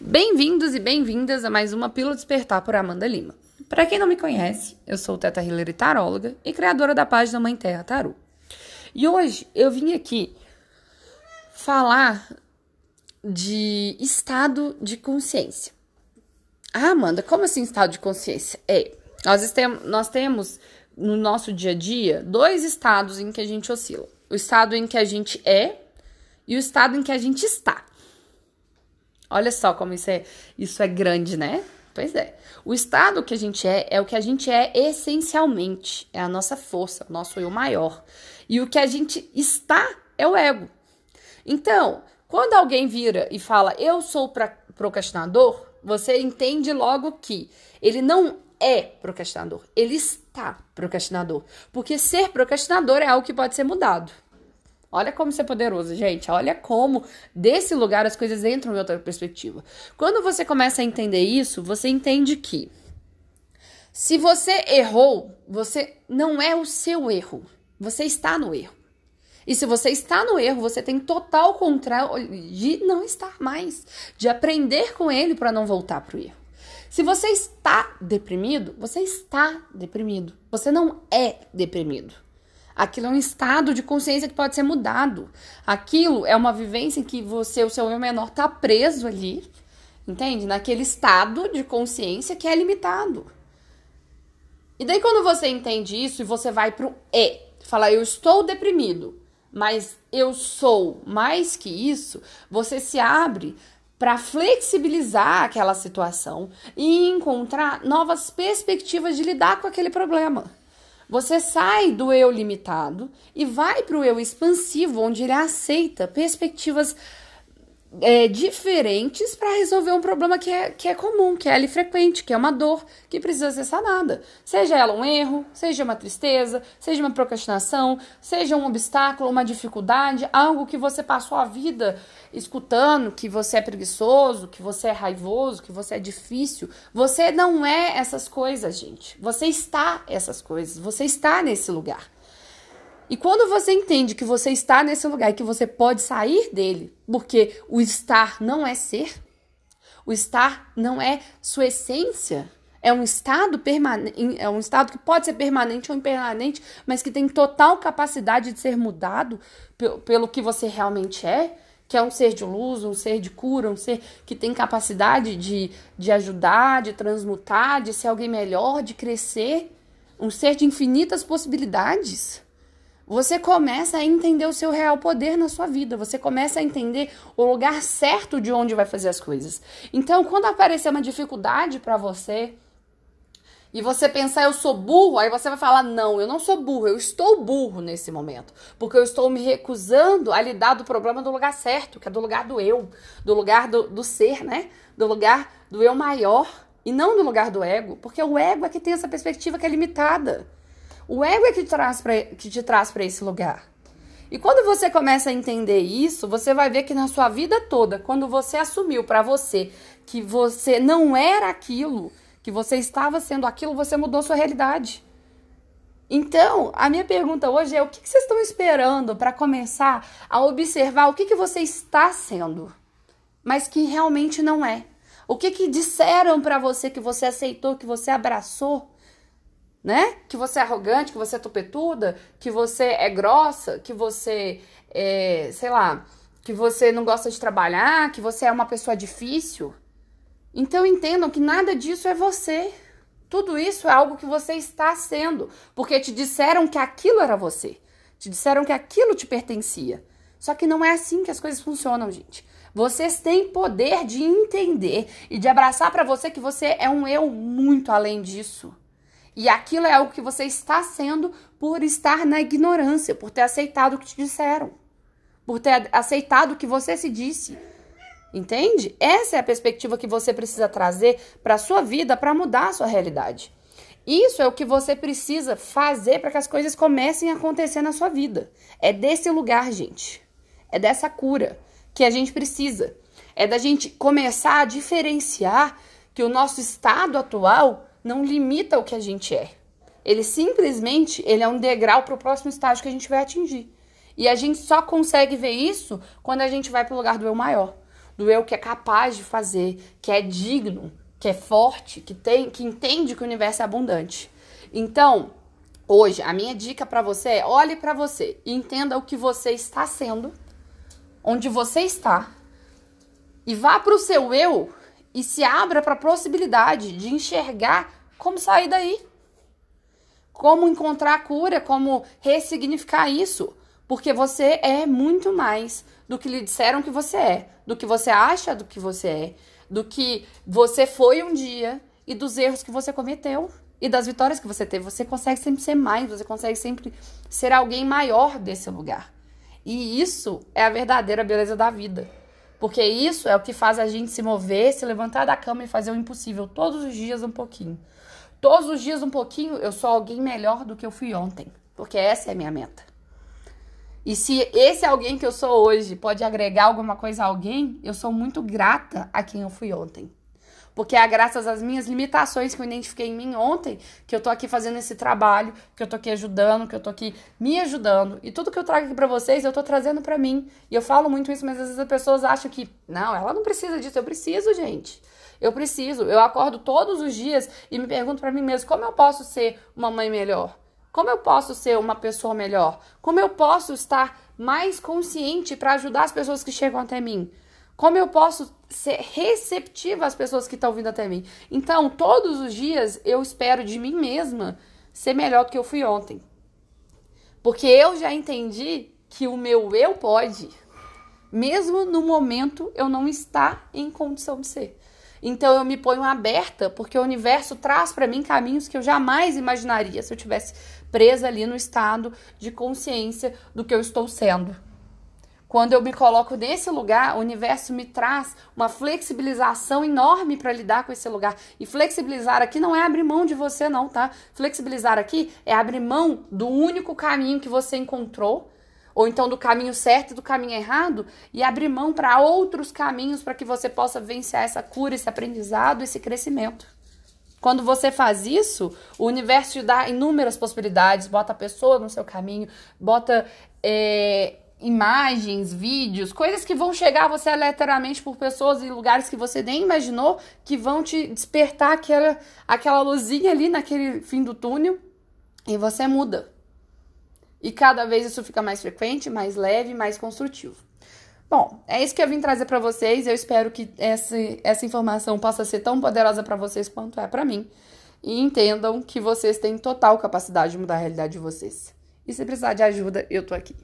Bem-vindos e bem-vindas a mais uma Pílula Despertar por Amanda Lima. Para quem não me conhece, eu sou Teta Hillary Taróloga e criadora da página Mãe Terra Tarô. E hoje eu vim aqui falar de estado de consciência. Ah, Amanda, como assim estado de consciência? É, nós, nós temos no nosso dia a dia dois estados em que a gente oscila: o estado em que a gente é e o estado em que a gente está. Olha só como isso é, isso é grande, né? Pois é. O estado que a gente é é o que a gente é essencialmente, é a nossa força, o nosso eu maior. E o que a gente está é o ego. Então, quando alguém vira e fala eu sou procrastinador, você entende logo que ele não é procrastinador, ele está procrastinador. Porque ser procrastinador é algo que pode ser mudado. Olha como isso é poderoso, gente. Olha como desse lugar as coisas entram em outra perspectiva. Quando você começa a entender isso, você entende que se você errou, você não é o seu erro. Você está no erro. E se você está no erro, você tem total controle de não estar mais, de aprender com ele para não voltar para o erro. Se você está deprimido, você está deprimido. Você não é deprimido. Aquilo é um estado de consciência que pode ser mudado. Aquilo é uma vivência em que você, o seu eu menor, está preso ali, entende? Naquele estado de consciência que é limitado. E daí, quando você entende isso e você vai pro E, fala, eu estou deprimido, mas eu sou mais que isso, você se abre para flexibilizar aquela situação e encontrar novas perspectivas de lidar com aquele problema. Você sai do eu limitado e vai para o eu expansivo, onde ele aceita perspectivas é, diferentes para resolver um problema que é, que é comum, que é ali frequente, que é uma dor que precisa ser sanada. Seja ela um erro, seja uma tristeza, seja uma procrastinação, seja um obstáculo, uma dificuldade, algo que você passou a vida escutando que você é preguiçoso, que você é raivoso, que você é difícil. Você não é essas coisas, gente. Você está essas coisas, você está nesse lugar. E quando você entende que você está nesse lugar e que você pode sair dele, porque o estar não é ser, o estar não é sua essência, é um estado permanente, é um estado que pode ser permanente ou impermanente, mas que tem total capacidade de ser mudado pelo que você realmente é, que é um ser de luz, um ser de cura, um ser que tem capacidade de, de ajudar, de transmutar, de ser alguém melhor, de crescer, um ser de infinitas possibilidades você começa a entender o seu real poder na sua vida. Você começa a entender o lugar certo de onde vai fazer as coisas. Então, quando aparecer uma dificuldade para você e você pensar eu sou burro, aí você vai falar não, eu não sou burro, eu estou burro nesse momento, porque eu estou me recusando a lidar do problema do lugar certo, que é do lugar do eu, do lugar do, do ser, né? Do lugar do eu maior e não do lugar do ego, porque o ego é que tem essa perspectiva que é limitada. O ego é que traz pra, que te traz para esse lugar. E quando você começa a entender isso, você vai ver que na sua vida toda, quando você assumiu para você que você não era aquilo, que você estava sendo aquilo, você mudou sua realidade. Então, a minha pergunta hoje é: o que, que vocês estão esperando para começar a observar o que, que você está sendo, mas que realmente não é? O que, que disseram para você que você aceitou, que você abraçou, né? Que você é arrogante, que você é tupetuda, que você é grossa, que você é, sei lá, que você não gosta de trabalhar, que você é uma pessoa difícil. Então entendam que nada disso é você. Tudo isso é algo que você está sendo, porque te disseram que aquilo era você. Te disseram que aquilo te pertencia. Só que não é assim que as coisas funcionam, gente. Vocês têm poder de entender e de abraçar para você que você é um eu muito além disso. E aquilo é algo que você está sendo por estar na ignorância, por ter aceitado o que te disseram, por ter aceitado o que você se disse. Entende? Essa é a perspectiva que você precisa trazer para a sua vida para mudar a sua realidade. Isso é o que você precisa fazer para que as coisas comecem a acontecer na sua vida. É desse lugar, gente. É dessa cura que a gente precisa. É da gente começar a diferenciar que o nosso estado atual não limita o que a gente é. Ele simplesmente ele é um degrau para o próximo estágio que a gente vai atingir. E a gente só consegue ver isso quando a gente vai para o lugar do eu maior. do eu que é capaz de fazer, que é digno, que é forte, que tem, que entende que o universo é abundante. Então, hoje a minha dica para você é: olhe para você e entenda o que você está sendo, onde você está, e vá para o seu eu e se abra para a possibilidade de enxergar como sair daí. Como encontrar a cura, como ressignificar isso. Porque você é muito mais do que lhe disseram que você é, do que você acha do que você é, do que você foi um dia e dos erros que você cometeu e das vitórias que você teve. Você consegue sempre ser mais, você consegue sempre ser alguém maior desse lugar. E isso é a verdadeira beleza da vida. Porque isso é o que faz a gente se mover, se levantar da cama e fazer o impossível todos os dias um pouquinho. Todos os dias um pouquinho, eu sou alguém melhor do que eu fui ontem. Porque essa é a minha meta. E se esse alguém que eu sou hoje pode agregar alguma coisa a alguém, eu sou muito grata a quem eu fui ontem. Porque é graças às minhas limitações que eu identifiquei em mim ontem que eu tô aqui fazendo esse trabalho, que eu tô aqui ajudando, que eu tô aqui me ajudando. E tudo que eu trago aqui pra vocês, eu tô trazendo para mim. E eu falo muito isso, mas às vezes as pessoas acham que, não, ela não precisa disso. Eu preciso, gente. Eu preciso. Eu acordo todos os dias e me pergunto para mim mesmo, como eu posso ser uma mãe melhor? Como eu posso ser uma pessoa melhor? Como eu posso estar mais consciente para ajudar as pessoas que chegam até mim? Como eu posso ser receptiva às pessoas que estão vindo até mim? Então, todos os dias eu espero de mim mesma ser melhor do que eu fui ontem. Porque eu já entendi que o meu eu pode, mesmo no momento eu não estar em condição de ser. Então eu me ponho aberta, porque o universo traz para mim caminhos que eu jamais imaginaria se eu tivesse presa ali no estado de consciência do que eu estou sendo. Quando eu me coloco nesse lugar, o universo me traz uma flexibilização enorme para lidar com esse lugar. E flexibilizar aqui não é abrir mão de você, não, tá? Flexibilizar aqui é abrir mão do único caminho que você encontrou, ou então do caminho certo e do caminho errado, e abrir mão para outros caminhos para que você possa vencer essa cura, esse aprendizado, esse crescimento. Quando você faz isso, o universo te dá inúmeras possibilidades, bota a pessoa no seu caminho, bota. É, imagens, vídeos, coisas que vão chegar a você aleatoriamente por pessoas em lugares que você nem imaginou, que vão te despertar aquela, aquela luzinha ali naquele fim do túnel e você muda. E cada vez isso fica mais frequente, mais leve, mais construtivo. Bom, é isso que eu vim trazer para vocês. Eu espero que essa, essa informação possa ser tão poderosa para vocês quanto é para mim. E entendam que vocês têm total capacidade de mudar a realidade de vocês. E se precisar de ajuda, eu tô aqui.